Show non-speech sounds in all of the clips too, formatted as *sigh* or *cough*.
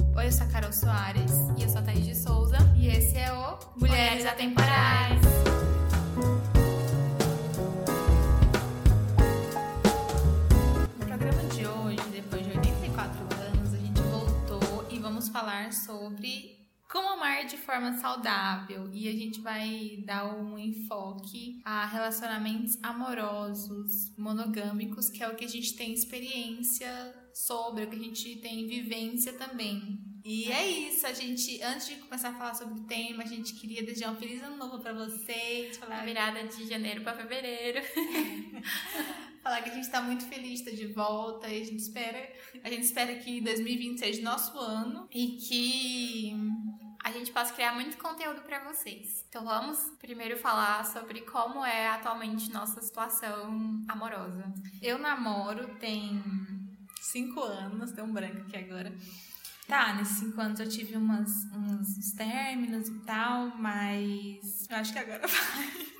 Oi, eu sou a Carol Soares. E eu sou a Thaís de Souza. E esse é o Mulheres Atemporais. No programa de hoje, depois de 84 anos, a gente voltou e vamos falar sobre como amar de forma saudável. E a gente vai dar um enfoque a relacionamentos amorosos, monogâmicos, que é o que a gente tem experiência sobre, o que a gente tem vivência também. E é isso, a gente, antes de começar a falar sobre o tema, a gente queria desejar um feliz ano novo pra vocês, A falar, virada de janeiro pra fevereiro. *laughs* falar que a gente tá muito feliz de estar de volta e a gente espera, a gente espera que 2020 seja nosso ano e que A gente possa criar muito conteúdo pra vocês. Então vamos primeiro falar sobre como é atualmente nossa situação amorosa. eu namoro tem cinco anos, tem um branco aqui agora. Tá, nesses cinco anos eu tive umas, uns, uns términos e tal, mas eu acho que agora *laughs* vai.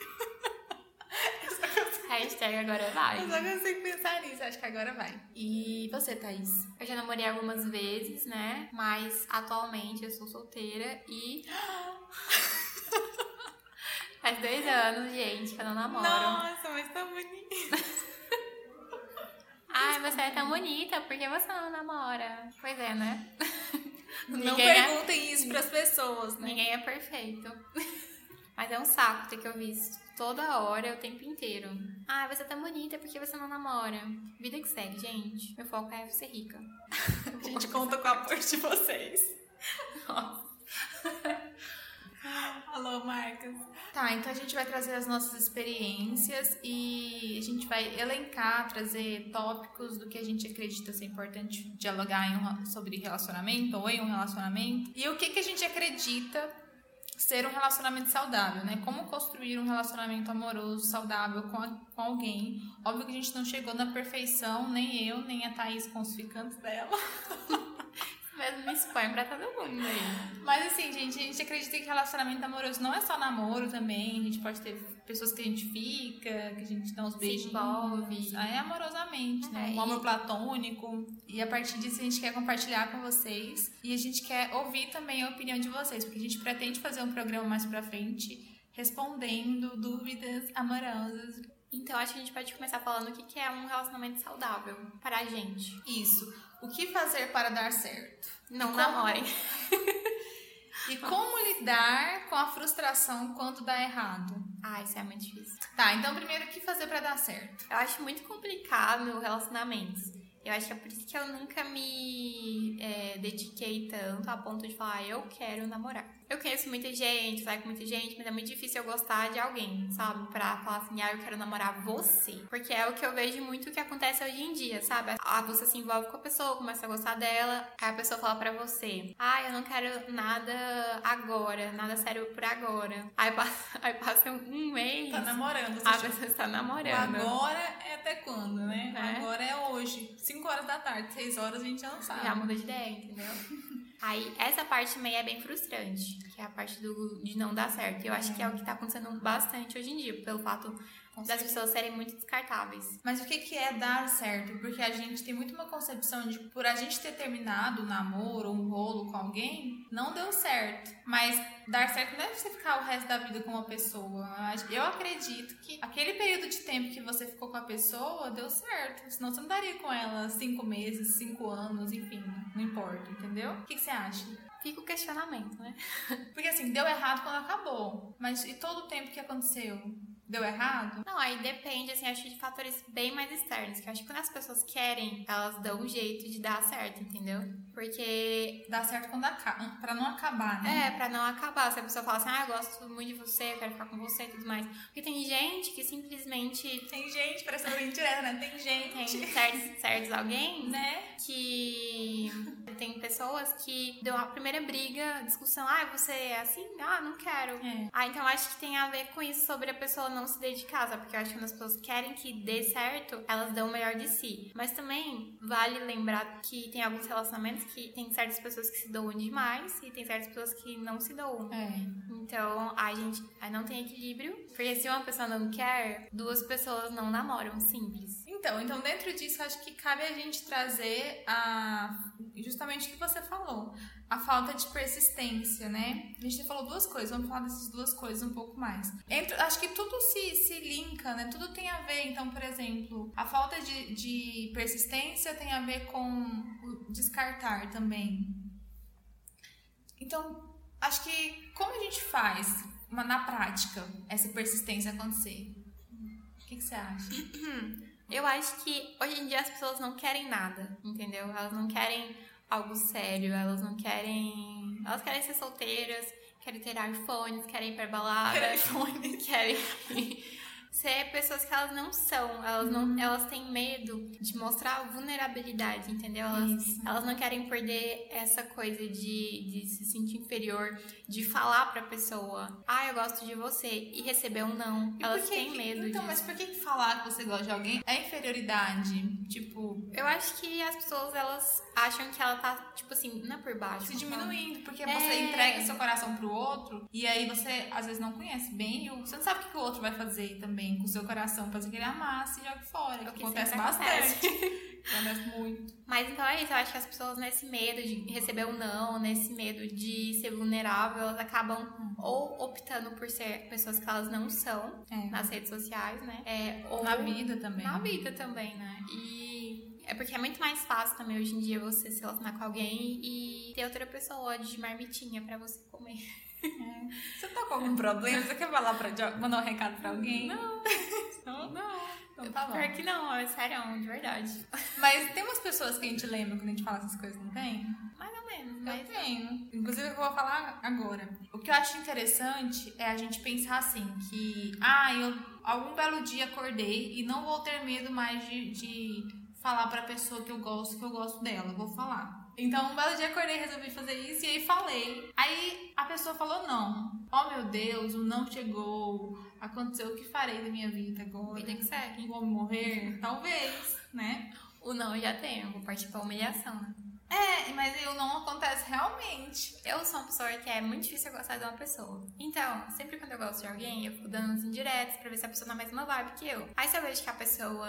Hashtag agora vai. Eu só consigo pensar nisso, acho que agora vai. E você, Thaís? Eu já namorei algumas vezes, né? Mas atualmente eu sou solteira e. *gasps* Faz dois anos, gente, que eu não namoro. Nossa, mas tá bonito. Ai, você é tão bonita, por que você não namora? Pois é, né? *laughs* Não é- perguntem isso pras pessoas, né? Ninguém é perfeito. Mas é um saco ter que ouvir isso toda hora, o tempo inteiro. Ah, você é tão bonita, por que você não namora? Vida que segue, gente. Meu foco é ser rica. *laughs* A gente conta com o apoio de vocês. *laughs* Nossa. Alô, Marcos. Tá, então a gente vai trazer as nossas experiências e a gente vai elencar, trazer tópicos do que a gente acredita ser importante dialogar um- sobre relacionamento ou em um relacionamento. E o que, que a gente acredita ser um relacionamento saudável, né? Como construir um relacionamento amoroso, saudável com, a- com alguém. Óbvio que a gente não chegou na perfeição, nem eu, nem a Thaís com os ficantes dela. *laughs* Mas me expõe pra todo mundo aí. Mas assim, gente, a gente acredita que relacionamento amoroso não é só namoro também. A gente pode ter pessoas que a gente fica, que a gente dá uns Se beijinhos. envolve. Aí amorosamente, né? É, Um e- amor platônico. E a partir disso a gente quer compartilhar com vocês. E a gente quer ouvir também a opinião de vocês, porque a gente pretende fazer um programa mais pra frente respondendo dúvidas amorosas. Então acho que a gente pode começar falando o que é um relacionamento saudável para a gente. Isso. O que fazer para dar certo? Não como- namorem. *laughs* E como lidar com a frustração quando dá errado? Ah, isso é muito difícil. Tá, então primeiro o que fazer pra dar certo? Eu acho muito complicado relacionamentos. Eu acho que é por isso que eu nunca me é, dediquei tanto a ponto de falar, "Ah, eu quero namorar. Eu conheço muita gente, saio com muita gente, mas é muito difícil eu gostar de alguém, sabe? Pra falar assim, ah, eu quero namorar você. Porque é o que eu vejo muito que acontece hoje em dia, sabe? Ah, você se envolve com a pessoa, começa a gostar dela, aí a pessoa fala pra você, ah, eu não quero nada agora, nada sério por agora. Aí passa, *laughs* aí passa um mês, Tá namorando. a pessoa está O namorando. agora é até quando, né? É. Agora é hoje. 5 horas da tarde, 6 horas a gente já não sabe. Já muda de ideia, entendeu? *laughs* Aí, essa parte também é bem frustrante, que é a parte do, de não dar certo. Eu acho que é o que tá acontecendo bastante hoje em dia, pelo fato das pessoas serem muito descartáveis. Mas o que, que é dar certo? Porque a gente tem muito uma concepção de por a gente ter terminado um namoro ou um rolo com alguém, não deu certo. Mas dar certo não é você ficar o resto da vida com uma pessoa. Eu acredito que aquele período de tempo que você ficou com a pessoa deu certo. Senão você não daria com ela cinco meses, cinco anos, enfim, não importa, entendeu? O que, que você acha? Fica o questionamento, né? *laughs* Porque assim, deu errado quando acabou. Mas e todo o tempo que aconteceu? Deu errado? Não, aí depende, assim, acho de fatores bem mais externos. Que eu acho que quando as pessoas querem, elas dão um jeito de dar certo, entendeu? Porque Dá certo quando acaba. Pra não acabar, né? É, pra não acabar. Se a pessoa fala assim, ah, eu gosto muito de você, eu quero ficar com você e tudo mais. Porque tem gente que simplesmente Tem gente, parece uma indireta, né? Tem gente. tem certos, certos alguém Né? que tem pessoas que deu a primeira briga, discussão, ah, você é assim? Ah, não quero. É. Ah, então acho que tem a ver com isso sobre a pessoa não se dedicar, sabe? Porque eu acho que quando as pessoas querem que dê certo, elas dão o melhor de si. Mas também vale lembrar que tem alguns relacionamentos que tem certas pessoas que se doam demais e tem certas pessoas que não se doam. É. Então, a gente não tem equilíbrio. Porque se uma pessoa não quer, duas pessoas não namoram, simples. Então, então dentro disso, acho que cabe a gente trazer a justamente o que você falou. Falta de persistência, né? A gente falou duas coisas, vamos falar dessas duas coisas um pouco mais. Acho que tudo se, se linka, né? Tudo tem a ver. Então, por exemplo, a falta de, de persistência tem a ver com descartar também. Então, acho que como a gente faz na prática essa persistência acontecer? O que, que você acha? Eu acho que hoje em dia as pessoas não querem nada, entendeu? Elas não querem algo sério, elas não querem. Elas querem ser solteiras, querem ter iPhones, querem ir pra balada, *laughs* querem ser pessoas que elas não são. Elas não, uhum. elas têm medo de mostrar vulnerabilidade, entendeu? Elas, elas não querem perder essa coisa de, de se sentir inferior, de falar pra pessoa, ah, eu gosto de você, e receber um não. E elas têm medo Então, disso. mas por que falar que você gosta de alguém é inferioridade? Tipo. Eu acho que as pessoas, elas acham que ela tá, tipo assim, não é por baixo. Se diminuindo, porque é... você entrega seu coração pro outro e aí você às vezes não conhece bem, você não sabe o que o outro vai fazer também com o seu coração, fazer que ele amasse e jogue fora. É que acontece bastante. *laughs* acontece muito. Mas então é isso, eu acho que as pessoas nesse medo de receber o um não, nesse medo de ser vulnerável, elas acabam ou optando por ser pessoas que elas não são é. nas redes sociais, né? É, ou na vida também. Na vida também, né? E é porque é muito mais fácil também hoje em dia você se relacionar com alguém e ter outra pessoa de marmitinha para você comer. É. Você tá com algum problema? Você quer falar pra, mandar um recado pra alguém? Não. Não, não. Então tá bom. Pior que não, é sério, de verdade. Mas tem umas pessoas que a gente lembra quando a gente fala essas coisas, não tem? Mais ou menos. Eu tenho. Inclusive, eu vou falar agora. O que eu acho interessante é a gente pensar assim, que... Ah, eu algum belo dia acordei e não vou ter medo mais de, de falar pra pessoa que eu gosto, que eu gosto dela. Vou falar. Então, um belo dia acordei resolvi fazer isso e aí falei. Aí a pessoa falou não. Oh meu Deus, o não chegou. Aconteceu o que farei da minha vida agora? Vida que segue. Vou morrer? Talvez, né? O não já tem, vou partir pra humilhação, né? É, mas eu não acontece realmente. Eu sou uma pessoa que é muito difícil gostar de uma pessoa. Então, sempre quando eu gosto de alguém, eu fico dando uns indiretos pra ver se a pessoa tá na mesma vibe que eu. Aí se eu vejo que a pessoa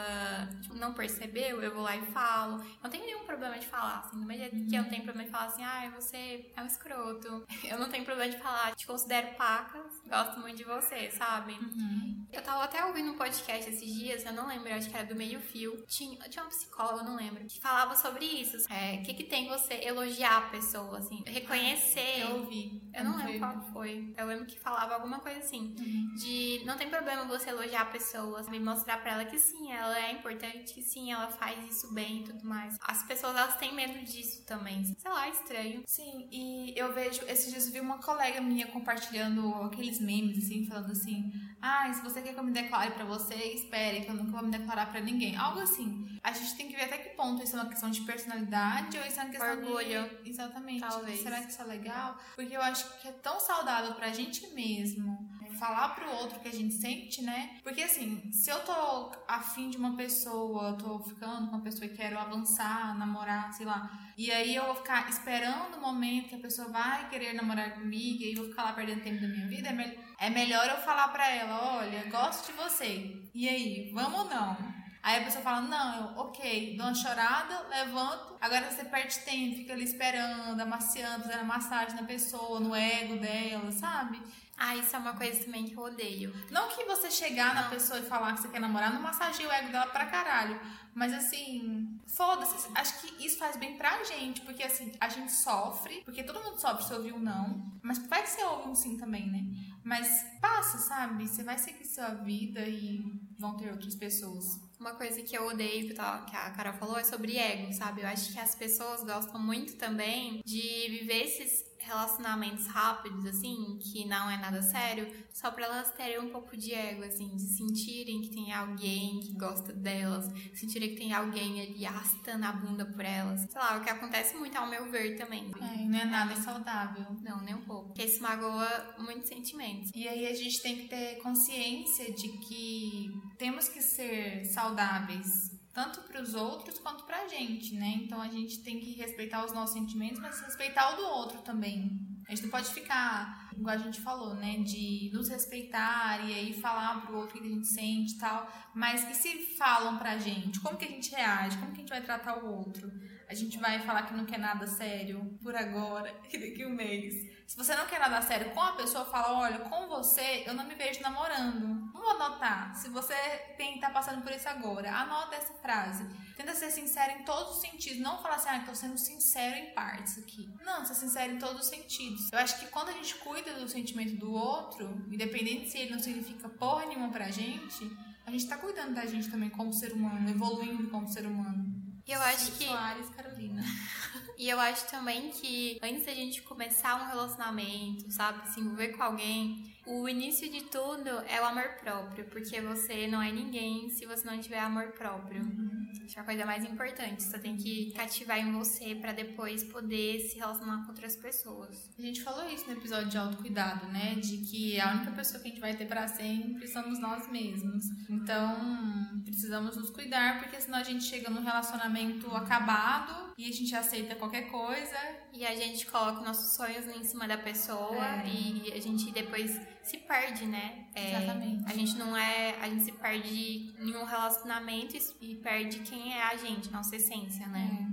tipo, não percebeu, eu vou lá e falo. Eu não tenho nenhum problema de falar, assim. Do mesmo jeito que eu não tenho problema de falar assim, ai, ah, você é um escroto. *laughs* Eu não tenho problema de falar, te considero pacas, gosto muito de você, sabe? Uhum. Eu tava até ouvindo um podcast esses dias, eu não lembro, acho que era do meio fio. Tinha, tinha uma psicóloga, eu não lembro, que falava sobre isso. É, o que, que tem você elogiar a pessoa, assim, reconhecer. Eu ouvi. Eu não lembro qual foi. Eu lembro que falava alguma coisa assim. Uhum. De não tem problema você elogiar a pessoa, me mostrar pra ela que sim, ela é importante, que sim, ela faz isso bem e tudo mais. As pessoas, elas têm medo disso também. Sei lá, é estranho. Sim, e eu vejo, esses dias eu vi uma colega minha compartilhando aqueles memes, assim, falando assim: ah, se você quer que eu me declare pra você, espere, que eu nunca vou me declarar pra ninguém. Algo assim. A gente tem que ver até que ponto isso é uma questão de personalidade ou isso é uma questão orgulho. De... Exatamente. Talvez. Será que isso é legal? Porque eu acho que é tão saudável pra gente mesmo falar pro outro que a gente sente, né? Porque assim, se eu tô afim de uma pessoa, tô ficando com uma pessoa e quero avançar, namorar, sei lá, e aí eu vou ficar esperando o momento que a pessoa vai querer namorar comigo e eu vou ficar lá perdendo tempo da minha vida, é, me é melhor eu falar pra ela, olha, gosto de você. E aí, vamos ou não? Aí a pessoa fala, não, eu, ok, dou uma chorada, levanto, agora você perde tempo, fica ali esperando, amaciando, fazendo massagem na pessoa, no ego dela, sabe? Ah, isso é uma coisa também que eu odeio. Não que você chegar não. na pessoa e falar que você quer namorar, não massageia o ego dela pra caralho. Mas assim, foda-se. Acho que isso faz bem pra gente. Porque assim, a gente sofre. Porque todo mundo sofre se ouvir um não. Mas vai que você ouve um sim também, né? Mas passa, sabe? Você vai seguir sua vida e vão ter outras pessoas. Uma coisa que eu odeio, que a Carol falou, é sobre ego, sabe? Eu acho que as pessoas gostam muito também de viver esses relacionamentos rápidos, assim, que não é nada sério, só pra elas terem um pouco de ego, assim, de sentirem que tem alguém que gosta delas, sentirem que tem alguém ali arrastando a bunda por elas. Sei lá, o que acontece muito ao meu ver também. É, não é nada saudável. Não, nem um pouco. Porque isso magoa muitos sentimentos. E aí a gente tem que ter consciência de que temos que ser saudáveis tanto para os outros quanto para a gente, né? Então a gente tem que respeitar os nossos sentimentos, mas respeitar o do outro também. A gente não pode ficar, igual a gente falou, né? De nos respeitar e aí falar pro outro o que a gente sente e tal. Mas e se falam pra gente? Como que a gente reage? Como que a gente vai tratar o outro? A gente vai falar que não quer nada sério por agora *laughs* e daqui um mês. Se você não quer nada sério com a pessoa, fala: olha, com você eu não me vejo namorando. Vamos anotar. Se você tem tá passando por isso agora, anota essa frase. Tenta ser sincero em todos os sentidos. Não falar assim, ah, tô sendo sincero em partes aqui. Não, ser sincero em todos os sentidos. Eu acho que quando a gente cuida do sentimento do outro, independente se ele não significa porra nenhuma pra gente, a gente tá cuidando da gente também como ser humano, evoluindo como ser humano. E eu acho que. Soares Carolina. *laughs* E eu acho também que antes da gente começar um relacionamento, sabe, se envolver com alguém, o início de tudo é o amor próprio, porque você não é ninguém se você não tiver amor próprio. Uhum. Acho que é a coisa mais importante. Você tem que cativar em você para depois poder se relacionar com outras pessoas. A gente falou isso no episódio de autocuidado, né? De que a única pessoa que a gente vai ter para sempre somos nós mesmos. Então, precisamos nos cuidar, porque senão a gente chega num relacionamento acabado e a gente aceita qualquer coisa. E a gente coloca nossos sonhos em cima da pessoa é. e a gente depois se perde, né? É, Exatamente. A gente não é. A gente se perde em um relacionamento e perde quem é a gente, nossa essência, né?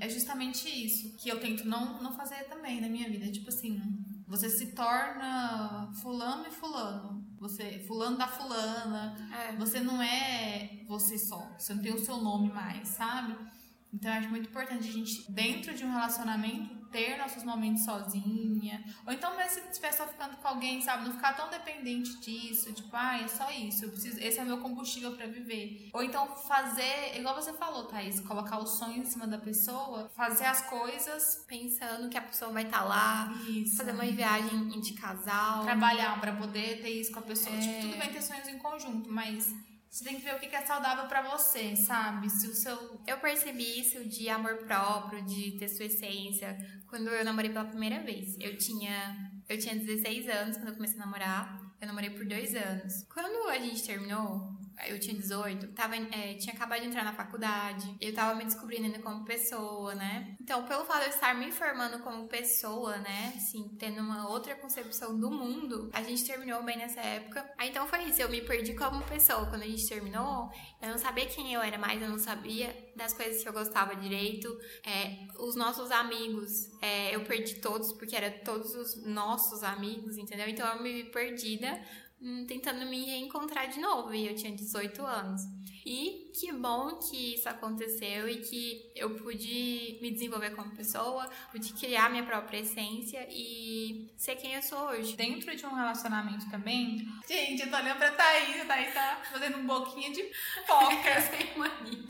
É. é justamente isso que eu tento não, não fazer também na minha vida. Tipo assim, você se torna fulano e fulano. Você, fulano da fulana. É. Você não é você só. Você não tem o seu nome mais, sabe? Então eu acho muito importante a gente, dentro de um relacionamento, ter nossos momentos sozinha. Ou então, mesmo se estiver só ficando com alguém, sabe? Não ficar tão dependente disso. Tipo, ah, é só isso. Eu preciso, esse é o meu combustível para viver. Ou então fazer, igual você falou, Thaís, colocar o sonho em cima da pessoa, fazer as coisas pensando que a pessoa vai estar tá lá, isso. fazer uma viagem de casal. Trabalhar para poder ter isso com a pessoa. Tipo, é... Tipo, tudo bem ter sonhos em conjunto, mas você tem que ver o que é saudável para você, sabe? Se o seu. Eu percebi isso de amor próprio, de ter sua essência, quando eu namorei pela primeira vez. Eu tinha, eu tinha 16 anos quando eu comecei a namorar. Eu namorei por dois anos. Quando a gente terminou, eu tinha 18, tava, é, tinha acabado de entrar na faculdade, eu tava me descobrindo ainda como pessoa, né? Então, pelo fato de eu estar me formando como pessoa, né? Assim, tendo uma outra concepção do mundo, a gente terminou bem nessa época. Aí então foi isso, eu me perdi como pessoa. Quando a gente terminou, eu não sabia quem eu era mais, eu não sabia das coisas que eu gostava direito. É, os nossos amigos, é, eu perdi todos, porque eram todos os nossos amigos, entendeu? Então eu me vi perdida Hum, tentando me reencontrar de novo e eu tinha 18 anos. E que bom que isso aconteceu e que eu pude me desenvolver como pessoa, pude criar minha própria essência e ser quem eu sou hoje. Dentro de um relacionamento também. Gente, eu tô olhando pra Thaís, a Thaís tá fazendo um boquinha de foca. *laughs* sem mania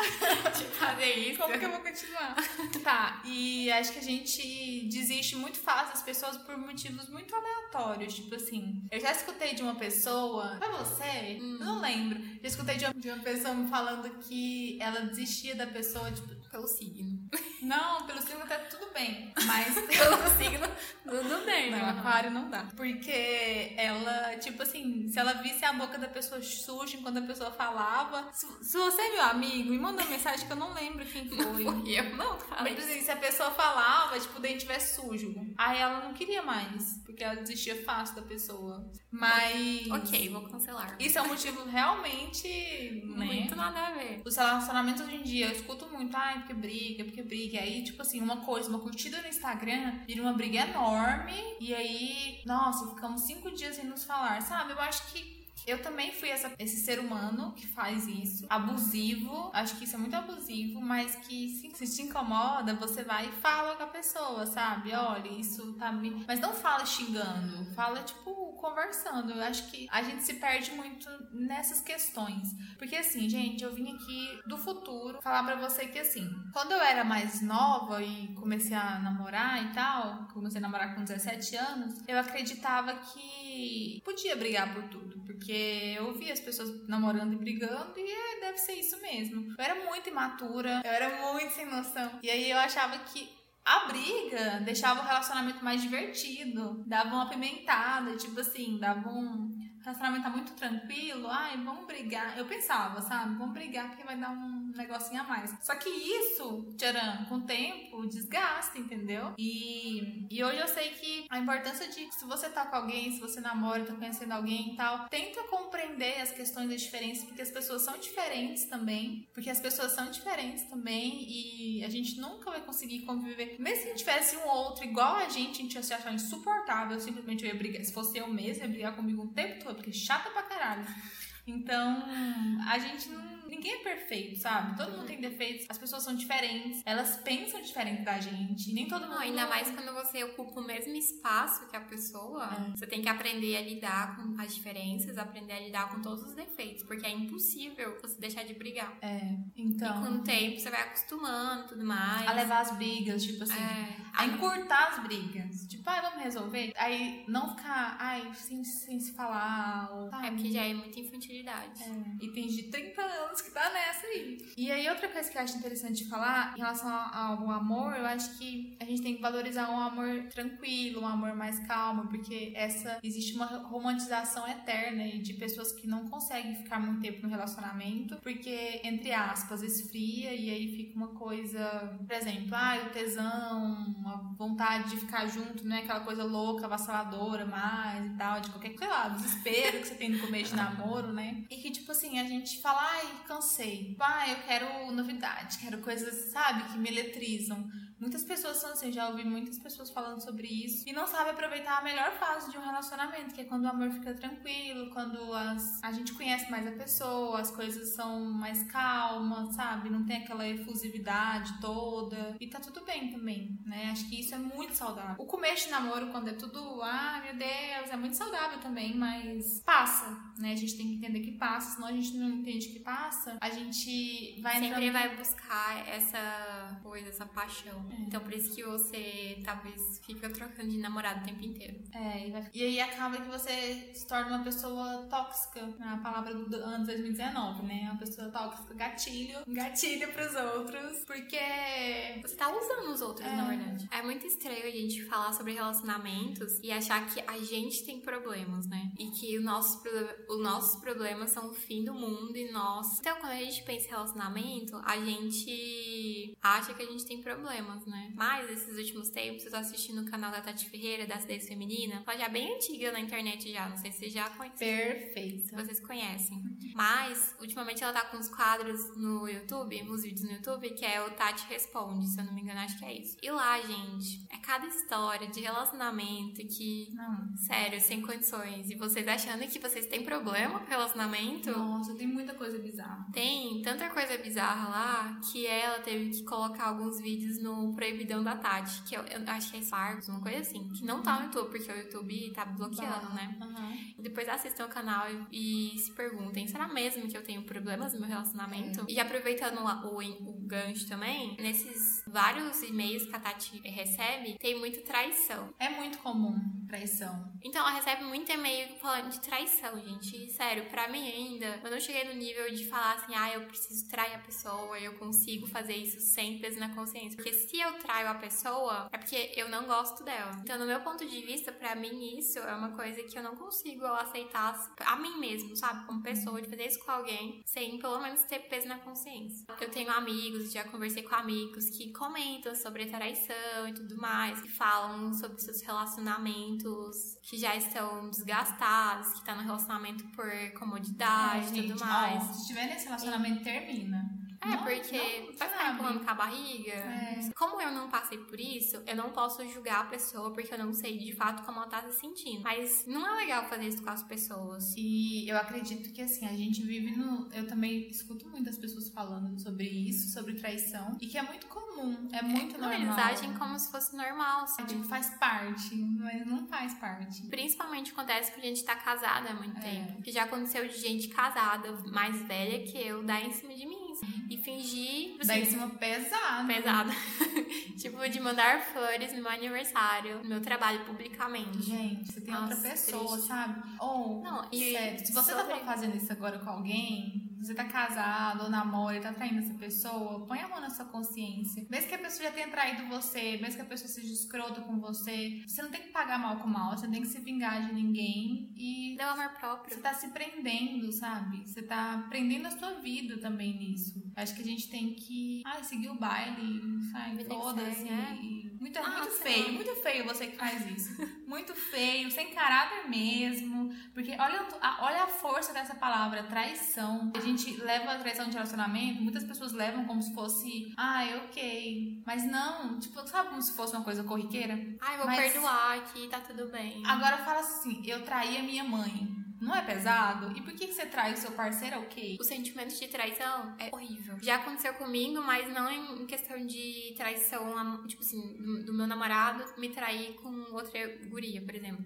de fazer isso. Como que eu vou continuar? tá, e acho que a gente desiste muito fácil das pessoas por motivos muito aleatórios. Tipo assim, eu já escutei de uma pessoa. Foi você? Hum. Não lembro. Já escutei de uma, de uma pessoa falando que ela desistia da pessoa, tipo, pelo signo. *laughs* Não, pelo signo tá tudo bem. Mas *laughs* pelo signo, tudo bem. Não, aquário não dá. Porque ela, tipo assim, se ela visse a boca da pessoa suja enquanto a pessoa falava. Se, se você é meu amigo, me manda uma mensagem que eu não lembro quem foi. Não foi eu, não, cara. Mas assim, se a pessoa falava, tipo, o dente tivesse sujo. Aí ela não queria mais. Porque ela desistia fácil da pessoa. Mas. Ok, vou cancelar. Isso é um motivo realmente. Né? Muito nada a ver. Os relacionamentos hoje em dia, eu escuto muito, ai, porque briga, porque briga. E aí, tipo assim, uma coisa, uma curtida no Instagram vira uma briga enorme. E aí, nossa, ficamos cinco dias sem nos falar, sabe? Eu acho que eu também fui essa, esse ser humano que faz isso, abusivo. Acho que isso é muito abusivo, mas que se, se te incomoda, você vai e fala com a pessoa, sabe? Olha, isso tá me. Mas não fala xingando, fala tipo conversando. Eu acho que a gente se perde muito nessas questões. Porque assim, gente, eu vim aqui do futuro falar para você que assim, quando eu era mais nova e comecei a namorar e tal, comecei a namorar com 17 anos, eu acreditava que podia brigar por tudo, porque porque eu via as pessoas namorando e brigando e é, deve ser isso mesmo. Eu era muito imatura, eu era muito sem noção. E aí eu achava que a briga deixava o relacionamento mais divertido, dava uma apimentada, tipo assim, dava um relacionamento tá muito tranquilo, ai, vamos brigar. Eu pensava, sabe? Vamos brigar porque vai dar um negocinho a mais. Só que isso, tcharam, com o tempo, desgasta, entendeu? E, e hoje eu sei que a importância de se você tá com alguém, se você namora, tá conhecendo alguém e tal, tenta compreender as questões das diferenças, porque as pessoas são diferentes também. Porque as pessoas são diferentes também e a gente nunca vai conseguir conviver. Mesmo se tivesse um outro igual a gente, a gente ia se achar insuportável, simplesmente eu ia brigar. Se fosse eu mesmo, ia brigar comigo o tempo todo, porque chata pra caralho. Então, a gente não. Ninguém é perfeito, sabe? Todo mundo tem defeitos, as pessoas são diferentes, elas pensam diferente da gente. Nem todo mundo. Não, ainda mais quando você ocupa o mesmo espaço que a pessoa, é. você tem que aprender a lidar com as diferenças, aprender a lidar com todos os defeitos, porque é impossível você deixar de brigar. É, então. E com o tempo você vai acostumando tudo mais. A levar as brigas, tipo assim. É. A encurtar as brigas. Tipo, ah, vamos resolver. Aí não ficar, ai, sem, sem se falar. Ou, É porque já é muito infantilidade. É. E tem de 30 anos que tá nessa aí. E aí, outra coisa que eu acho interessante falar em relação ao amor, eu acho que a gente tem que valorizar um amor tranquilo, um amor mais calmo, porque essa existe uma romantização eterna de pessoas que não conseguem ficar muito tempo no relacionamento, porque, entre aspas, esfria e aí fica uma coisa, por exemplo, ah, o tesão, a vontade de ficar junto, não é aquela coisa louca, avassaladora mais e tal, de qualquer, sei lá, desespero que você tem no começo de namoro, né? E que, tipo assim, a gente fala, ai, cansei. Ah, eu quero novidade, quero coisas, sabe, que me eletrizam. Muitas pessoas são assim, já ouvi muitas pessoas falando sobre isso e não sabe aproveitar a melhor fase de um relacionamento, que é quando o amor fica tranquilo, quando as, a gente conhece mais a pessoa, as coisas são mais calmas, sabe? Não tem aquela efusividade toda e tá tudo bem também, né? Acho que isso é muito saudável. O começo de namoro, quando é tudo, ah, meu Deus, é muito saudável também, mas passa, né? A gente tem que entender que passa, senão a gente não entende que passa, a gente vai Sempre entrando... vai buscar essa coisa, essa paixão. É. Então por isso que você talvez fica trocando de namorado o tempo inteiro. É, e aí acaba que você se torna uma pessoa tóxica, né? a palavra do ano 2019, né? Uma pessoa tóxica, gatilho, gatilho pros outros, porque você tá usando os outros, é. na verdade. É muito estranho a gente falar sobre relacionamentos e achar que a gente tem problemas, né? E que o nosso, os nossos problemas são o fim do mundo e nós. Então, quando a gente pensa em relacionamento, a gente acha que a gente tem problemas né? Mas esses últimos tempos eu tô assistindo o canal da Tati Ferreira, da Acidez Feminina. Ela já é bem antiga na internet já, não sei se vocês já conhecem. Perfeito. Vocês conhecem. Mas, ultimamente ela tá com uns quadros no YouTube, uns vídeos no YouTube, que é o Tati Responde, se eu não me engano, acho que é isso. E lá, gente, é cada história de relacionamento que, não. sério, sem condições. E vocês achando que vocês têm problema com relacionamento? Nossa, tem muita coisa bizarra. Tem tanta coisa bizarra lá que ela teve que colocar alguns vídeos no Proibidão da Tati, que eu, eu acho que é Fargos, uma coisa assim, que não tá no YouTube, porque o YouTube tá bloqueando, bah, né? Uhum. Depois assistam o canal e, e, se perguntem, será mesmo que eu tenho problemas no meu relacionamento? É. E aproveitando o, o, o gancho também, nesses vários e-mails que a Tati recebe, tem muita traição. É muito comum traição. Então, ela recebe muito e-mail falando de traição, gente. sério, pra mim ainda, eu não cheguei no nível de falar assim, ah, eu preciso trair a pessoa, eu consigo fazer isso sem peso na consciência. Porque se eu traio a pessoa, é porque eu não gosto dela. Então, no meu ponto de vista, para mim, isso é uma coisa que eu não consigo aceitar a mim mesmo, sabe? Como pessoa, de fazer isso com alguém, sem pelo menos ter peso na consciência. Eu tenho amigos, já conversei com amigos que comentam sobre traição e tudo mais, que falam sobre seus relacionamentos que já estão desgastados, que tá no relacionamento por comodidade e tudo mais. Ó, se estiver nesse relacionamento, e... termina. É, não, porque não, vai ficar empurrando com a barriga. É. Como eu não passei por isso, eu não posso julgar a pessoa porque eu não sei de fato como ela tá se sentindo. Mas não é legal fazer isso com as pessoas. E eu acredito que assim, a gente vive no. Eu também escuto muitas pessoas falando sobre isso, sobre traição, e que é muito comum, é muito é, normal. Eles agem como se fosse normal, sabe? Tipo, faz parte, mas não faz parte. Principalmente acontece a gente tá casada há muito é. tempo. Que já aconteceu de gente casada, mais velha que eu, dar em cima de mim e fingir. Assim, Daí cima pesado. Pesado. *laughs* tipo, de mandar flores no meu aniversário, no meu trabalho publicamente. Gente, você tem Nossa, outra pessoa, triste. sabe? Ou, não, e sério, se você tá sobre... tá fazendo isso agora com alguém, você tá casado ou namora e tá traindo essa pessoa, põe a mão na sua consciência. Mesmo que a pessoa já tenha traído você, mesmo que a pessoa seja escrota com você, você não tem que pagar mal com mal, você não tem que se vingar de ninguém e. Deu amor próprio. Você tá se prendendo, sabe? Você tá prendendo a sua vida também nisso. Acho que a gente tem que. Ah, seguir o baile, sai, foda-se. né? Muito, Ah, muito feio, muito feio você que faz isso. *laughs* muito feio, sem caráter mesmo. Porque olha, a- olha a força dessa palavra, traição. A gente leva a traição de relacionamento, muitas pessoas levam como se fosse, ai, ok. Mas não, tipo, sabe como se fosse uma coisa corriqueira? Ai, vou Mas- perdoar aqui, tá tudo bem. Agora fala assim, eu traí a minha mãe. Não é pesado? E por que, que você trai o seu parceiro, ok? O sentimento de traição é horrível. Já aconteceu comigo, mas não em questão de traição, tipo assim, do meu namorado me trair com outra guria, por exemplo.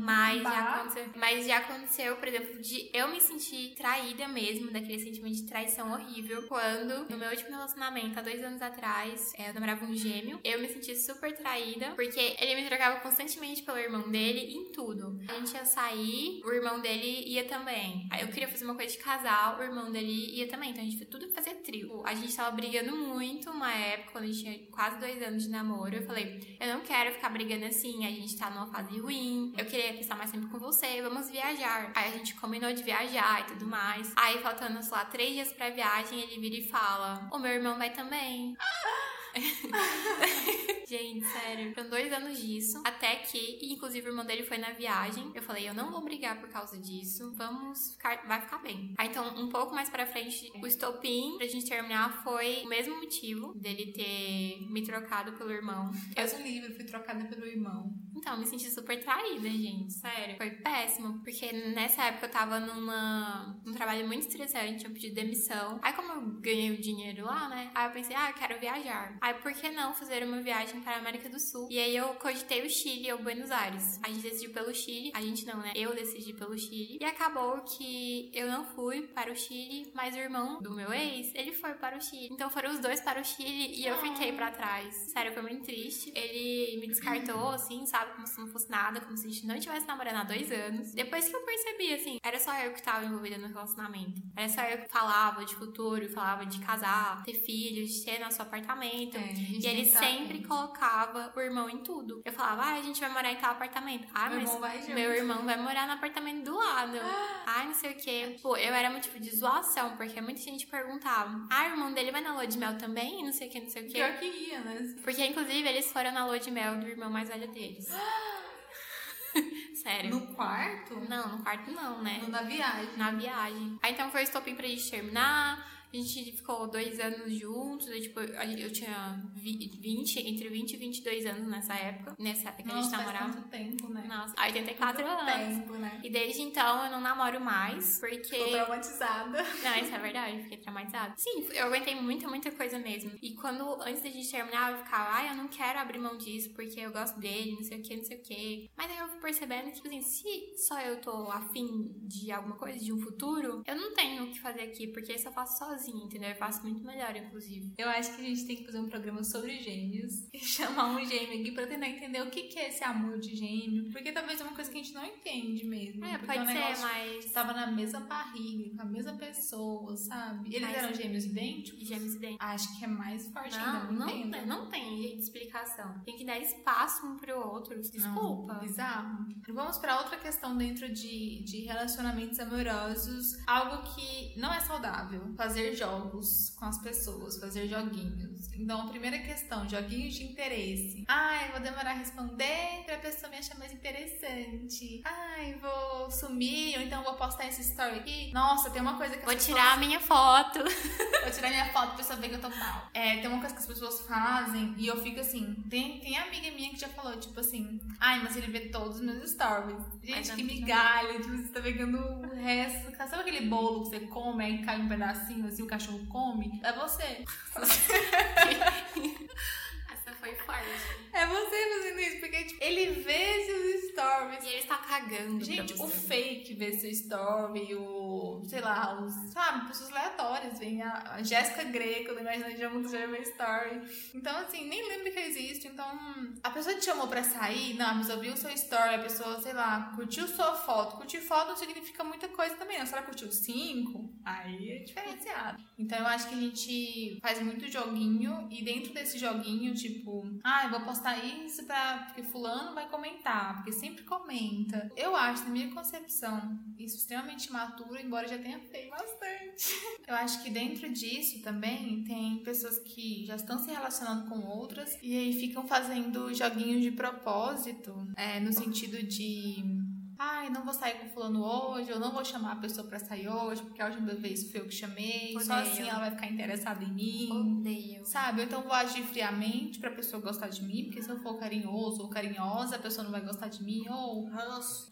Mas já, aconteceu, mas já aconteceu, por exemplo, de eu me sentir traída mesmo, daquele sentimento de traição horrível, quando no meu último relacionamento, há dois anos atrás, é, eu namorava um gêmeo, eu me senti super traída, porque ele me trocava constantemente pelo irmão dele em tudo. A gente ia sair, o irmão dele ia também. Aí eu queria fazer uma coisa de casal, o irmão dele ia também. Então a gente foi tudo fazer trio. A gente tava brigando muito uma época, quando a gente tinha quase dois anos de namoro. Eu falei, eu não quero ficar brigando assim, a gente tá numa fase ruim. Eu queria passar mais tempo com você, vamos viajar. Aí a gente combinou de viajar e tudo mais. Aí faltando, sei lá, três dias pra viagem, ele vira e fala: O meu irmão vai também. *laughs* Gente, sério. Foram dois anos disso. Até que, inclusive, o irmão dele foi na viagem. Eu falei, eu não vou brigar por causa disso. Vamos ficar. Vai ficar bem. Aí, então, um pouco mais pra frente, o estopim pra gente terminar foi o mesmo motivo dele ter me trocado pelo irmão. Deus o livre, fui trocada pelo irmão. Então, eu me senti super traída, gente. Sério. Foi péssimo. Porque nessa época eu tava numa, num trabalho muito estressante, eu pedi demissão. Aí, como eu ganhei o dinheiro lá, né? Aí eu pensei, ah, eu quero viajar. Aí, por que não fazer uma viagem para a América do Sul? E aí eu cogitei o Chile ou Buenos Aires. A gente decidiu pelo Chile. A gente não, né? Eu decidi pelo Chile. E acabou que eu não fui para o Chile, mas o irmão do meu ex, ele foi para o Chile. Então foram os dois para o Chile e eu fiquei pra trás. Sério, foi muito triste. Ele me descartou, assim, sabe? Como se não fosse nada, como se a gente não tivesse namorando há dois anos. Depois que eu percebi, assim, era só eu que tava envolvida no relacionamento. Era só eu que falava de futuro, falava de casar, ter filhos, ter nosso apartamento. É, a gente E ele sempre colocava o irmão em tudo. Eu falava, ah, a gente vai morar em tal apartamento. Ah, Meu mas irmão vai junto. meu irmão vai morar no apartamento do lado. Ai, *gasps* não sei o quê. Pô, eu era motivo de zoação, porque muita gente perguntava, ah, o irmão dele vai na lua de mel também? Não sei o que, não sei o quê. Pior que ia, né? Porque, inclusive, eles foram na lua de mel do irmão mais velho deles. *gasps* Sério. No quarto? Não, no quarto não, né? No- Na viagem. Na viagem. Aí então foi o estopim pra gente terminar. A gente ficou dois anos juntos. Eu, tipo, eu tinha vi- 20, entre 20 e 22 anos nessa época. Nessa época que a gente faz namorava. tanto tempo, né? Nossa, 84 Muito anos. tempo, né? E desde então eu não namoro mais, porque. Ficou traumatizada. Não, isso é verdade, fiquei traumatizada. Sim, eu aguentei muita, muita coisa mesmo. E quando, antes da gente terminar, eu ficava, ai, eu não quero abrir mão disso, porque eu gosto dele, não sei o que, não sei o que. Mas aí eu fui percebendo que, tipo assim, se só eu tô afim de alguma coisa, de um futuro, eu não tenho o que fazer aqui, porque isso eu faço sozinha, entendeu? Eu faço muito melhor, inclusive. Eu acho que a gente tem que fazer um programa sobre gêmeos *laughs* e chamar um gêmeo aqui pra tentar entender o que que é esse amor de gêmeo. Porque talvez é uma coisa que a gente não entende mesmo. É, porque pode é um ser, mas. Tava na mesma barriga, com a mesma pessoa, sabe? Eles Mas- eram gêmeos idênticos? Gêmeos idênticos. Acho que é mais forte Não, ainda, não, não tem, não tem jeito de explicação. Tem que dar espaço um pro outro. Desculpa. Não, bizarro. Vamos pra outra questão dentro de, de relacionamentos amorosos. Algo que não é saudável. Fazer jogos com as pessoas, fazer joguinhos. Então, a primeira questão, joguinhos de interesse. Ai, vou demorar a responder pra pessoa me achar mais interessante. Ai, vou sumir, ou então vou postar esse story aqui. Nossa, tem uma coisa que as Vou pessoas- tirar a minha foto. *laughs* Vou tirar minha foto pra pessoa ver que eu tô mal. É, tem uma coisa que as pessoas fazem e eu fico assim. Tem, tem amiga minha que já falou, tipo assim, ai, mas ele vê todos os meus stories. Gente, que migalha, tipo, você tá pegando o resto. Sabe aquele bolo que você come, aí cai um pedacinho assim, o cachorro come? É você. *laughs* *laughs* Foi forte. É você fazendo isso, porque tipo, ele vê seus stories. E ele está cagando Gente, o fake vê seu story, o. sei lá, os. sabe, pessoas aleatórias. Vem a, a Jéssica Greco, do Imaginando Juntos, já meu story. Então, assim, nem lembro que eu existo. Então, a pessoa te chamou pra sair, não, a pessoa viu o seu story, a pessoa, sei lá, curtiu sua foto. Curtir foto não significa muita coisa também, não. Se ela curtiu cinco, Aí é diferenciado. Então eu acho que a gente faz muito joguinho e dentro desse joguinho, tipo, ah, eu vou postar isso pra. porque fulano vai comentar, porque sempre comenta. Eu acho, na minha concepção, isso extremamente maturo, embora já tenha feito bastante. *laughs* Eu acho que dentro disso também tem pessoas que já estão se relacionando com outras e aí ficam fazendo joguinhos de propósito, é, no sentido de ai, não vou sair com fulano hoje, eu não vou chamar a pessoa pra sair hoje, porque a última vez foi eu que chamei, Odeio. só assim ela vai ficar interessada em mim. Odeio. Sabe? Então vou agir friamente pra pessoa gostar de mim, porque se eu for carinhoso ou carinhosa, a pessoa não vai gostar de mim, ou...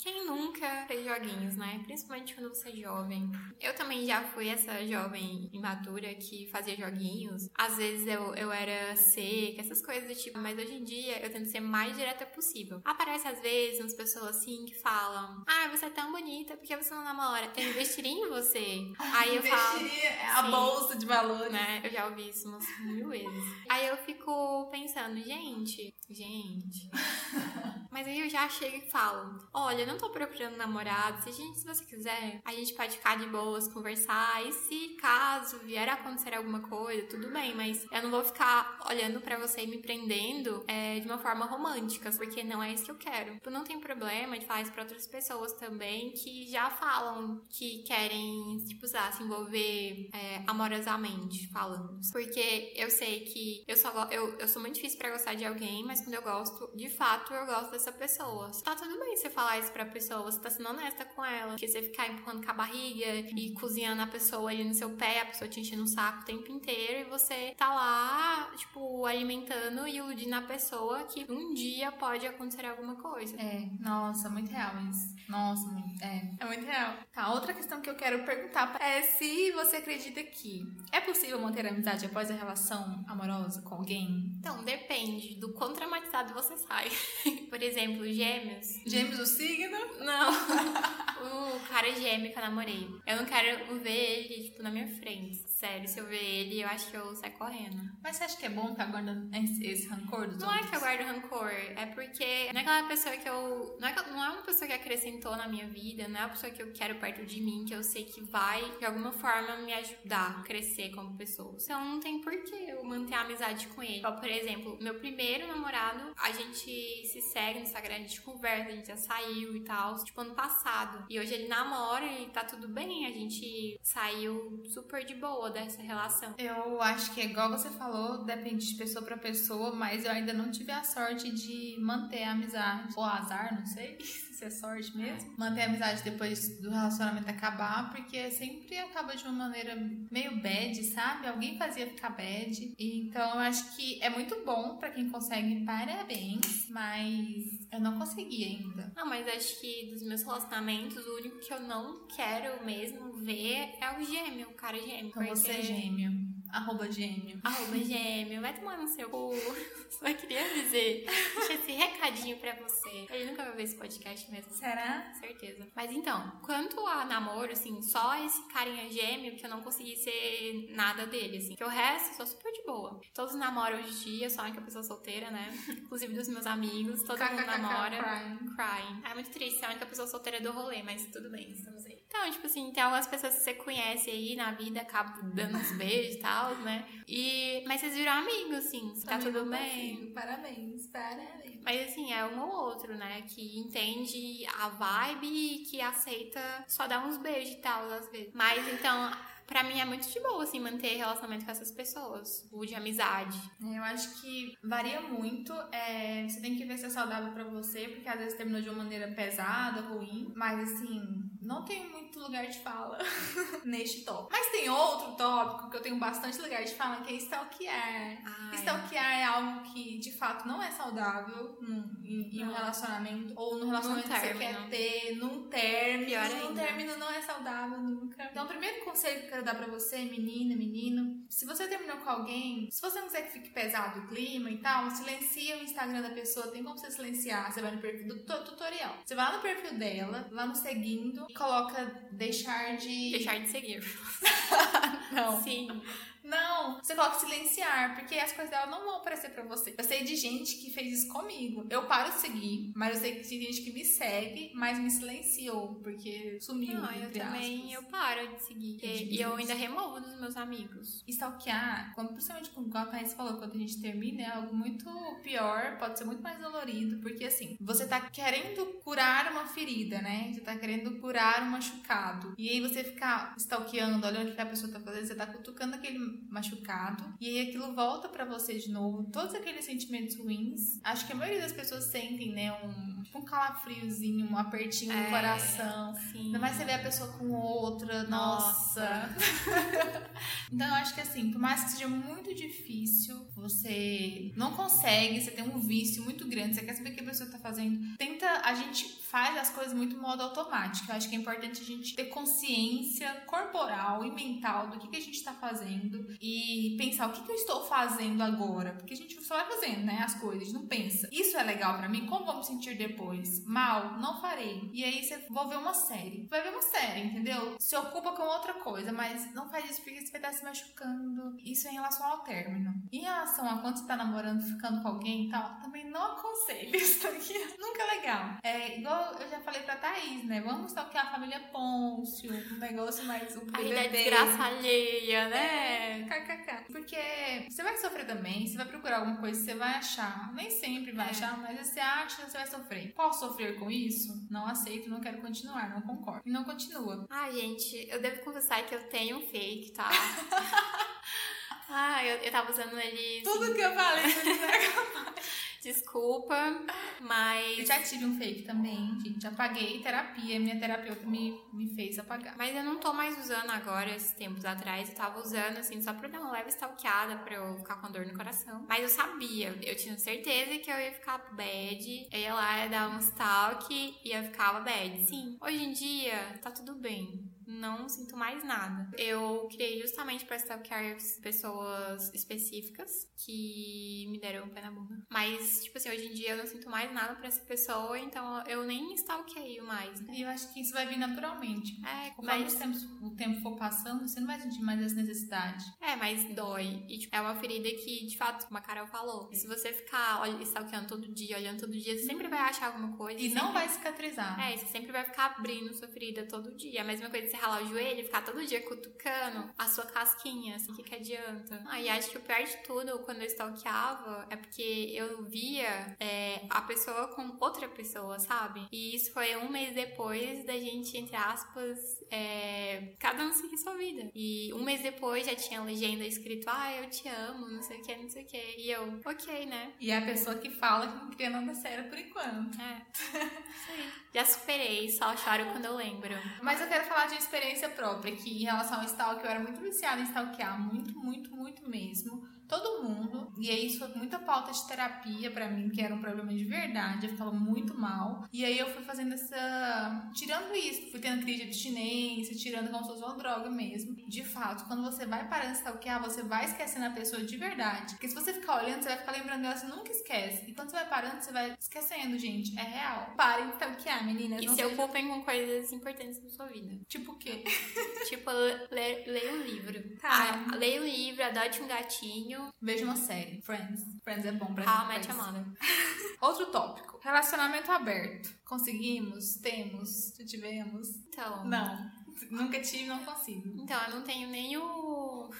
Quem nunca fez joguinhos, né? Principalmente quando você é jovem. Eu também já fui essa jovem imatura que fazia joguinhos. Às vezes eu, eu era seca, essas coisas do tipo, mas hoje em dia eu tento ser mais direta possível. Aparece às vezes umas pessoas assim que falam falam: Ah, você é tão bonita, por que você não namora? Eu investiria em você. *laughs* Aí eu falo. É a bolsa de valores. Né? Eu já ouvi isso umas mil vezes. Aí eu fico pensando, gente, gente. *laughs* Mas aí eu já chego e falo: Olha, eu não tô procurando namorado. Se, gente, se você quiser, a gente pode ficar de boas, conversar. E se caso vier a acontecer alguma coisa, tudo bem. Mas eu não vou ficar olhando para você e me prendendo é, de uma forma romântica, porque não é isso que eu quero. Eu não tenho problema de falar isso pra outras pessoas também que já falam que querem, tipo, usar, se envolver é, amorosamente, falando. Porque eu sei que eu só eu, eu sou muito difícil para gostar de alguém, mas quando eu gosto, de fato, eu gosto dessa pessoa. Tá tudo bem você falar isso pra pessoa, você tá sendo honesta com ela. Que você ficar empurrando com a barriga e cozinhando a pessoa ali no seu pé, a pessoa te enchendo o saco o tempo inteiro e você tá lá, tipo, alimentando e iludindo a pessoa que um dia pode acontecer alguma coisa. É, nossa, muito real isso. Nossa, é, é muito real. Tá, outra questão que eu quero perguntar é se você acredita que é possível manter a amizade após a relação amorosa com alguém? Então, depende do quão traumatizado você sai. *laughs* Por exemplo, gêmeos. Gêmeos o signo? Não. *laughs* o cara gêmeo que eu namorei. Eu não quero ver ele, tipo, na minha frente. Sério, se eu ver ele, eu acho que eu saio correndo. Mas você acha que é bom ficar guardando esse rancor dos Não outros? é que eu guardo rancor, é porque não é aquela pessoa que eu. Não é, não é uma pessoa que acrescentou na minha vida, não é uma pessoa que eu quero perto de mim, que eu sei que vai, de alguma forma, me ajudar a crescer como pessoa. Então não tem porquê eu manter a amizade com ele. Então, por exemplo, meu primeiro namorado, a gente se segue no Instagram, a gente conversa, a gente já saiu e tal, tipo, ano passado. E hoje ele namora e tá tudo bem, a gente saiu super de boa dessa relação? Eu acho que, igual você falou, depende de pessoa para pessoa, mas eu ainda não tive a sorte de manter a amizade. Ou azar, não sei *laughs* se é sorte mesmo. Manter a amizade depois do relacionamento acabar, porque sempre acaba de uma maneira meio bad, sabe? Alguém fazia ficar bad. Então eu acho que é muito bom para quem consegue, parabéns, mas eu não consegui ainda. Não, mas acho que dos meus relacionamentos, o único que eu não quero mesmo ver é o gêmeo, o cara gêmeo. Então você é gêmeo. Arroba gêmeo. Arroba gêmeo. Vai tomar no seu cu. *laughs* Só queria dizer. Deixa esse recadinho pra você. Ele nunca vai ver esse podcast mesmo. Será? Certeza. Mas então, quanto a namoro, assim, só esse carinha gêmeo que eu não consegui ser nada dele, assim. Que o resto, sou super de boa. Todos namoram hoje em dia, só a única pessoa solteira, né? *laughs* Inclusive dos meus amigos. Todo mundo namora. Crying. crying. É muito triste, é a única pessoa solteira do rolê, mas tudo bem, estamos aí. Então, tipo assim, tem algumas pessoas que você conhece aí na vida, acaba dando uns beijos e tal, né? E... Mas vocês viram amigos, assim, tá tudo bem. Parabéns, parabéns. Mas assim, é um ou outro, né? Que entende a vibe e que aceita só dar uns beijos e tal, às vezes. Mas então, Pra mim é muito de boa, assim, manter relacionamento com essas pessoas. O de amizade. Eu acho que varia muito. É, você tem que ver se é saudável para você, porque às vezes terminou de uma maneira pesada, ruim. Mas assim, não tem muito lugar de fala *laughs* neste tópico. Mas tem outro tópico que eu tenho bastante lugar de fala, que é stalkear. Ah, stalkear é. é algo que de fato não é saudável num, em, em um relacionamento. Ou no relacionamento que você quer ter, num término. Pior num término não é saudável nunca. Então, o primeiro conselho que quero dar pra você, menina, menino, se você terminou com alguém, se você não quiser que fique pesado o clima e tal, silencia o Instagram da pessoa, tem como você silenciar. Você vai no perfil do tutorial. Você vai lá no perfil dela, lá no seguindo, coloca deixar de. Deixar de seguir. *laughs* não. Sim. Não, você coloca silenciar, porque as coisas dela não vão aparecer pra você. Eu sei de gente que fez isso comigo. Eu paro de seguir, mas eu sei que tem gente que me segue, mas me silenciou, porque sumiu. Não, eu também, eu paro de seguir. E, e eu ainda removo dos meus amigos. Stalkear, quando, principalmente como a Thaís falou, quando a gente termina, é algo muito pior, pode ser muito mais dolorido, porque assim, você tá querendo curar uma ferida, né? Você tá querendo curar um machucado. E aí você ficar stalkeando, olhando o que a pessoa tá fazendo, você tá cutucando aquele machucado. E aí aquilo volta para você de novo. Todos aqueles sentimentos ruins. Acho que a maioria das pessoas sentem, né? Um, tipo um calafriozinho, um apertinho é, no coração. Sim. Ainda mais você vê a pessoa com outra. Nossa. nossa. *laughs* então eu acho que assim, por mais que seja muito difícil, você não consegue, você tem um vício muito grande, você quer saber o que a pessoa tá fazendo. Tenta, a gente faz as coisas muito modo automático. Eu acho que é importante a gente ter consciência corporal e mental do que, que a gente está fazendo e pensar o que, que eu estou fazendo agora. Porque a gente só vai fazendo, né? As coisas, não pensa. Isso é legal para mim? Como vou me sentir depois? Mal? Não farei. E aí você vou ver uma série. Vai ver uma série, entendeu? Se ocupa com outra coisa, mas não faz isso porque você vai estar se machucando. Isso é em relação ao término. Em relação a quando você tá namorando, ficando com alguém e tal, também não aconselho isso aqui. *laughs* Nunca é legal. É igual eu já falei pra Thaís, né? Vamos tocar a família Pôncio, um negócio mais. O Aí da desgraça alheia, né? É, kkk. Porque você vai sofrer também, você vai procurar alguma coisa, você vai achar. Nem sempre vai é. achar, mas você acha, você vai sofrer. Posso sofrer com isso? Não aceito, não quero continuar, não concordo. E não continua. Ai, gente, eu devo confessar que eu tenho um fake, tá? *laughs* ah, eu, eu tava usando ele. Tudo que eu falei. *laughs* Desculpa, mas. Eu já tive um fake também, gente. Apaguei terapia, minha terapeuta me, me fez apagar. Mas eu não tô mais usando agora, esses tempos atrás. Eu tava usando, assim, só pra dar uma leve stalkeada, pra eu ficar com dor no coração. Mas eu sabia, eu tinha certeza que eu ia ficar bad. Eu ia lá, ia dar um stalk e eu ficava bad. Sim, hoje em dia tá tudo bem não sinto mais nada. Eu criei justamente para stalkear pessoas específicas que me deram um pé na bunda. Mas, tipo assim, hoje em dia eu não sinto mais nada para essa pessoa, então eu nem stalkeio mais. E eu acho que isso vai vir naturalmente. É, Conforme mas... o, tempo, o tempo for passando, você não vai sentir mais essa necessidade. É, mas dói. E, tipo, é uma ferida que, de fato, como a Carol falou, se você ficar olha, stalkeando todo dia, olhando todo dia, você sempre vai achar alguma coisa. E sempre... não vai cicatrizar. É, você sempre vai ficar abrindo sua ferida todo dia. A mesma coisa de você ralar o joelho e ficar todo dia cutucando a sua casquinha, assim, o que, que adianta? Ah, e acho que o pior de tudo, quando eu stalkeava, é porque eu via é, a pessoa com outra pessoa, sabe? E isso foi um mês depois da gente, entre aspas, é, cada um seguir sua vida. E um mês depois já tinha legenda escrito, ah, eu te amo, não sei o que, não sei o que. E eu, ok, né? E é a pessoa que fala que não cria nada sério por enquanto. É. *laughs* Aí. Já superei, só choro quando eu lembro. Mas eu quero falar de experiência própria, que em relação ao stalk, eu era muito viciada em stalkear, muito, muito, muito mesmo todo mundo. E aí isso foi muita pauta de terapia para mim, que era um problema de verdade. Eu ficava muito mal. E aí eu fui fazendo essa. Tirando isso, fui tendo crise de abstinência, tirando como se fosse uma droga mesmo. De fato, quando você vai parando de stalkear, você vai esquecendo a pessoa de verdade. Porque se você ficar olhando, você vai ficar lembrando dela, você nunca esquece. E quando você vai parando, você vai esquecendo, gente. É real. Parem de stalkear, meninas. E se seja... ocupem com coisas importantes na sua vida. Tipo o quê? *laughs* tipo, leia um livro. Tá. Ah, leia um livro, adote um gatinho Veja uma série. Friends. Friends é bom pra Ah, Match Amanda. Outro tópico. Relacionamento aberto. Conseguimos? Temos? Tivemos? Então. Não. Nunca tive, não consigo. Então, eu não tenho nem o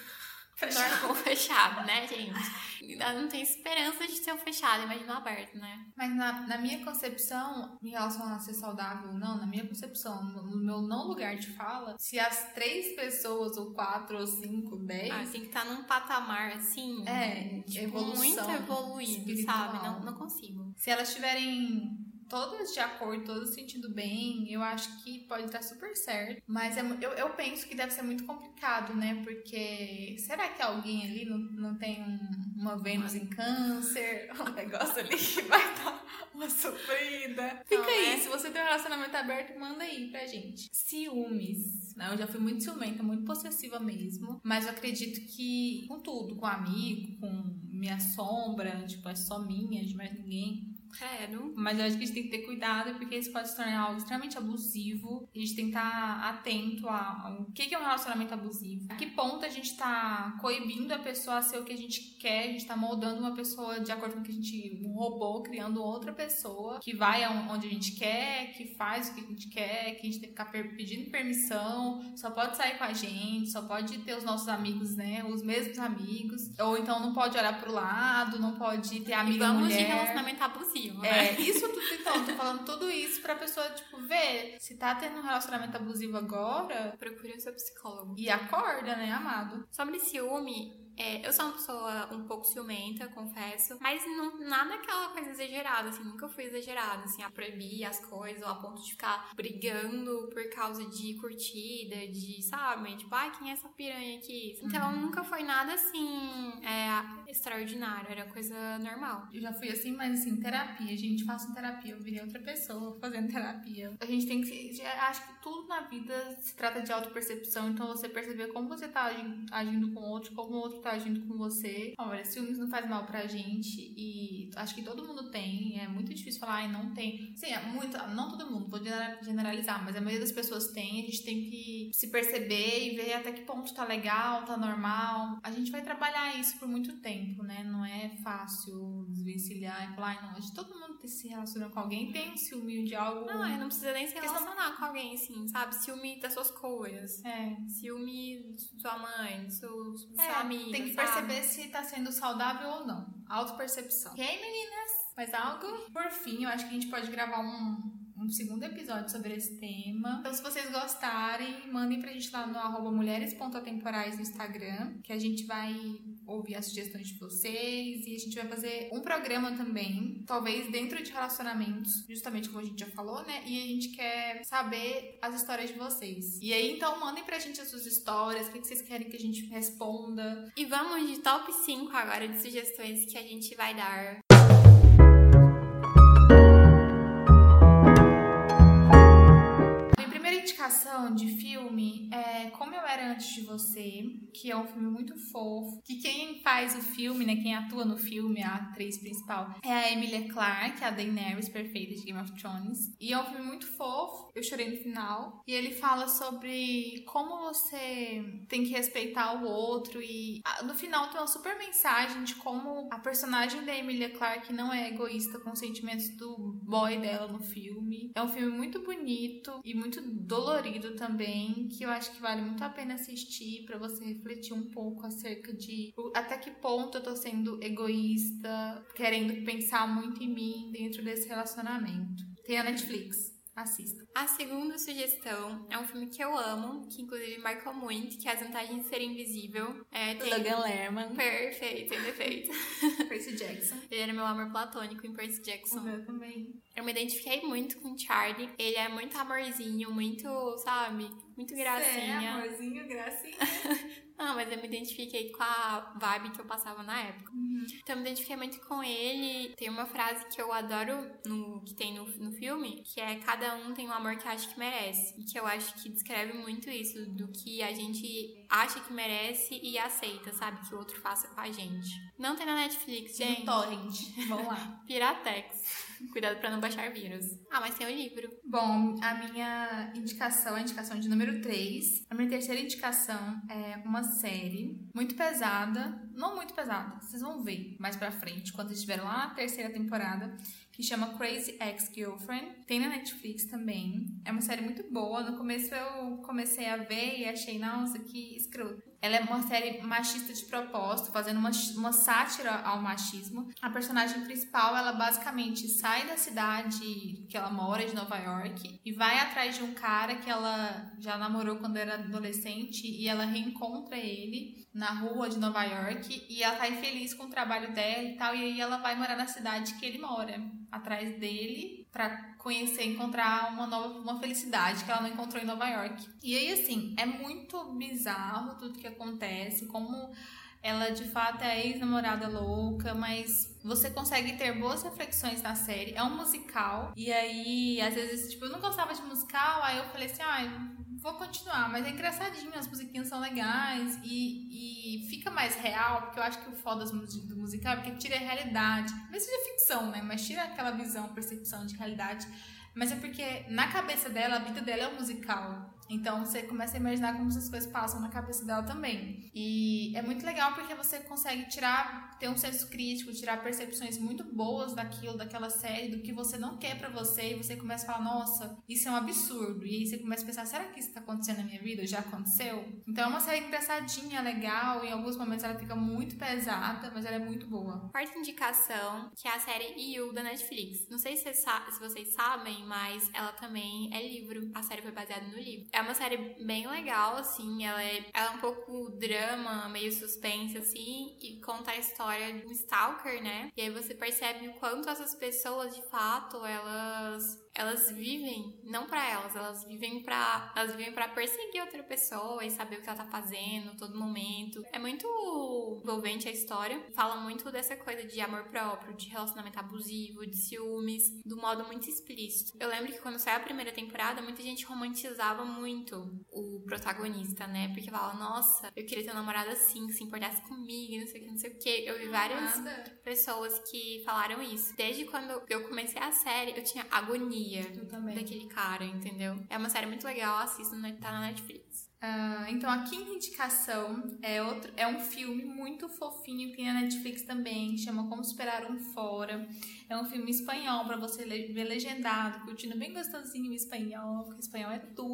Fechado. fechado, né, gente? Não tem esperança de ter um fechado, imagina aberto, né? Mas na, na, minha concepção, em relação a ser saudável ou não, na minha concepção, no meu não lugar de fala, se as três pessoas, ou quatro, ou cinco, dez. Ah, tem que estar tá num patamar assim. É, tipo, evolução. Muito evoluído, espiritual. sabe? Não, não consigo. Se elas tiverem todas de acordo, todas sentindo bem, eu acho que pode dar super certo. Mas é, eu, eu penso que deve ser muito complicado, né? Porque será que alguém ali não, não tem um, uma Vênus em câncer? *laughs* Um negócio ali que vai dar uma sofrida? Fica não, aí, é? se você tem um relacionamento aberto, manda aí pra gente. Ciúmes. Né? Eu já fui muito ciumenta, muito possessiva mesmo. Mas eu acredito que com tudo, com amigo, com minha sombra, tipo, é só minha, de mais ninguém Credo. Mas eu acho que a gente tem que ter cuidado porque isso pode se tornar algo extremamente abusivo. A gente tem que estar atento ao que é um relacionamento abusivo. A que ponto a gente tá coibindo a pessoa a ser o que a gente quer, a gente tá moldando uma pessoa de acordo com o que a gente. robô, criando outra pessoa que vai onde a gente quer, que faz o que a gente quer, que a gente tem que ficar pedindo permissão, só pode sair com a gente, só pode ter os nossos amigos, né? Os mesmos amigos. Ou então não pode olhar pro lado, não pode ter amiga e vamos mulher. de relacionamento abusivo, é, né? isso tudo, *laughs* então, tô falando tudo isso pra pessoa, tipo, ver se tá tendo um relacionamento abusivo agora. Procure o seu psicólogo. E acorda, né, amado? Sobre ciúme, é, eu sou uma pessoa um pouco ciumenta, confesso, mas não, nada aquela coisa exagerada, assim, nunca fui exagerada, assim, a proibir as coisas ou a ponto de ficar brigando por causa de curtida, de, sabe, tipo, ai, quem é essa piranha aqui? Então, uhum. nunca foi nada, assim, é, extraordinário, era coisa normal. Eu já fui assim, mas assim, terapia, gente, faço terapia, eu virei outra pessoa *laughs* fazendo terapia. A gente tem que, acho que tudo na vida se trata de autopercepção, então você perceber como você tá agindo, agindo com o outro, como o outro tá tá agindo com você. Olha, ciúmes não faz mal pra gente e acho que todo mundo tem. É muito difícil falar, ai, não tem. Sim, é muito. Não todo mundo, vou generalizar, mas a maioria das pessoas tem. A gente tem que se perceber e ver até que ponto tá legal, tá normal. A gente vai trabalhar isso por muito tempo, né? Não é fácil desvencilhar e falar, ai, não, acho que todo mundo se relaciona com alguém tem um ciúme de algo. Não, não precisa nem se relacionar com alguém, assim, sabe? Ciúme das suas coisas. É. Ciúme de sua mãe, do seu, do é, seu amigo tem que perceber se tá sendo saudável ou não. Autopercepção. Ok, meninas? Mais algo? Por fim, eu acho que a gente pode gravar um, um segundo episódio sobre esse tema. Então, se vocês gostarem, mandem pra gente lá no arroba mulheres.atemporais no Instagram, que a gente vai ouvir as sugestões de vocês e a gente vai fazer um programa também, talvez dentro de relacionamentos, justamente como a gente já falou, né? E a gente quer saber as histórias de vocês. E aí, então, mandem pra gente as suas histórias, o que vocês querem que a gente responda. E vamos de top 5 agora de sugestões que a gente vai dar de filme é Como Eu Era Antes de Você, que é um filme muito fofo. Que quem faz o filme, né? Quem atua no filme, a atriz principal, é a Emilia Clarke, a Daenerys perfeita de Game of Thrones. E é um filme muito fofo. Eu chorei no final. E ele fala sobre como você tem que respeitar o outro. E no final tem uma super mensagem de como a personagem da Emilia Clarke não é egoísta com os sentimentos do boy dela no filme. É um filme muito bonito e muito dolorido também, que eu acho que vale muito a pena assistir para você refletir um pouco acerca de até que ponto eu tô sendo egoísta, querendo pensar muito em mim dentro desse relacionamento. Tem a Netflix. Assista. A segunda sugestão é um filme que eu amo, que inclusive marcou muito, que é As Vantagens de Ser Invisível. É, tem... Logan Lerman. Perfeito, tem defeito. *laughs* Percy Jackson. Ele era meu amor platônico em Percy Jackson. O meu também. Eu me identifiquei muito com o Charlie. Ele é muito amorzinho, muito, sabe? Muito gracinha. É, amorzinho, gracinha. *laughs* Não, mas eu me identifiquei com a vibe que eu passava na época. Uhum. Então eu me identifiquei muito com ele. Tem uma frase que eu adoro no, que tem no, no filme, que é cada um tem o amor que acha que merece. E que eu acho que descreve muito isso, do que a gente acha que merece e aceita, sabe? Que o outro faça com a gente. Não tem na Netflix, gente. No torrent. Vamos lá. *laughs* Piratex. *laughs* Cuidado para não baixar vírus. Ah, mas tem o livro. Bom, a minha indicação é a indicação de número 3. A minha terceira indicação é uma série muito pesada. Não muito pesada, vocês vão ver mais pra frente, quando estiver lá na terceira temporada que chama Crazy Ex-Girlfriend. Tem na Netflix também. É uma série muito boa. No começo eu comecei a ver e achei, nossa, que escroto. Ela é uma série machista de propósito, fazendo uma, uma sátira ao machismo. A personagem principal, ela basicamente sai da cidade que ela mora, de Nova York, e vai atrás de um cara que ela já namorou quando era adolescente, e ela reencontra ele na rua de Nova York, e ela tá infeliz com o trabalho dela e tal, e aí ela vai morar na cidade que ele mora, atrás dele, para conhecer, encontrar uma nova uma felicidade que ela não encontrou em Nova York. E aí assim, é muito bizarro tudo que acontece, como ela de fato é ex-namorada louca, mas você consegue ter boas reflexões na série. É um musical. E aí, às vezes, tipo, eu não gostava de musical, aí eu falei assim, ah, Vou continuar, mas é engraçadinho, as musiquinhas são legais e, e fica mais real, porque eu acho que o foda do musical é porque tira a realidade. Mesmo de ficção, né? Mas tira aquela visão, percepção de realidade. Mas é porque na cabeça dela, a vida dela é um musical. Então você começa a imaginar como essas coisas passam na cabeça dela também. E é muito legal porque você consegue tirar, ter um senso crítico, tirar percepções muito boas daquilo, daquela série, do que você não quer para você, e você começa a falar, nossa, isso é um absurdo. E aí você começa a pensar, será que isso tá acontecendo na minha vida? Já aconteceu? Então é uma série engraçadinha, legal, em alguns momentos ela fica muito pesada, mas ela é muito boa. Quarta indicação, que é a série You da Netflix. Não sei se, se vocês sabem, mas ela também é livro. A série foi baseada no livro. É uma série bem legal, assim. Ela é, ela é um pouco drama, meio suspense, assim. E conta a história de um stalker, né? E aí você percebe o quanto essas pessoas, de fato, elas elas vivem não para elas, elas vivem para elas vivem para perseguir outra pessoa e saber o que ela tá fazendo todo momento. É muito envolvente a história. Fala muito dessa coisa de amor próprio, de relacionamento abusivo, de ciúmes, do modo muito explícito. Eu lembro que quando saiu a primeira temporada, muita gente romantizava muito o protagonista, né? Porque falava, nossa, eu queria ter um namorado assim, que se importasse comigo, não sei o que, não sei o que. Eu vi várias Nada. pessoas que falaram isso. Desde quando eu comecei a série, eu tinha agonia daquele cara, entendeu? É uma série muito legal, assisto, tá na Netflix. Uh, então, a quinta indicação é, outro, é um filme muito fofinho que tem na Netflix também, chama Como Superar um Fora. É um filme espanhol para você ver legendado, curtindo bem gostosinho o espanhol, porque espanhol é tudo.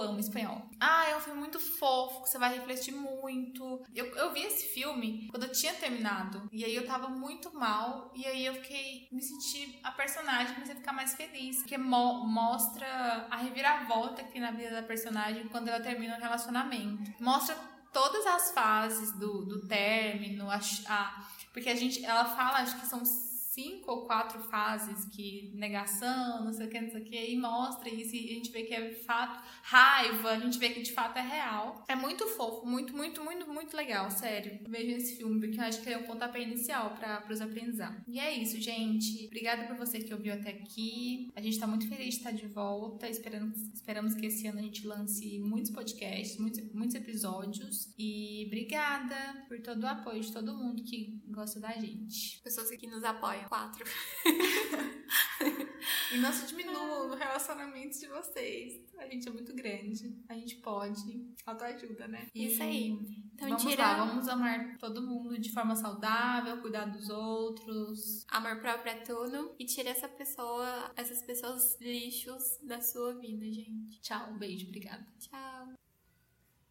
Eu amo espanhol. Ah, é um filme muito fofo, que você vai refletir muito. Eu, eu vi esse filme quando eu tinha terminado. E aí eu tava muito mal. E aí eu fiquei. Me senti a personagem, comecei a ficar mais feliz. Porque mo mostra a reviravolta que tem na vida da personagem quando ela termina o relacionamento. Mostra todas as fases do, do término, a, a, porque a gente, ela fala, acho que são cinco ou quatro fases que negação, não sei o que, não sei o que, e mostra isso e a gente vê que é fato raiva, a gente vê que de fato é real. É muito fofo, muito, muito, muito, muito legal, sério. Vejam esse filme, porque eu acho que é um pontapé inicial para os aprendizados. E é isso, gente. Obrigada por você que ouviu até aqui. A gente tá muito feliz de estar de volta. Esperamos, esperamos que esse ano a gente lance muitos podcasts, muitos, muitos episódios. E obrigada por todo o apoio de todo mundo que gosta da gente. Pessoas que nos apoiam quatro. *laughs* e não se diminua no relacionamento de vocês. A gente é muito grande. A gente pode. Autoajuda, né? Isso aí. Então, vamos tira... lá, vamos amar todo mundo de forma saudável, cuidar dos outros. Amor próprio é tudo. E tira essa pessoa, essas pessoas lixos da sua vida, gente. Tchau, um beijo, obrigada. Tchau.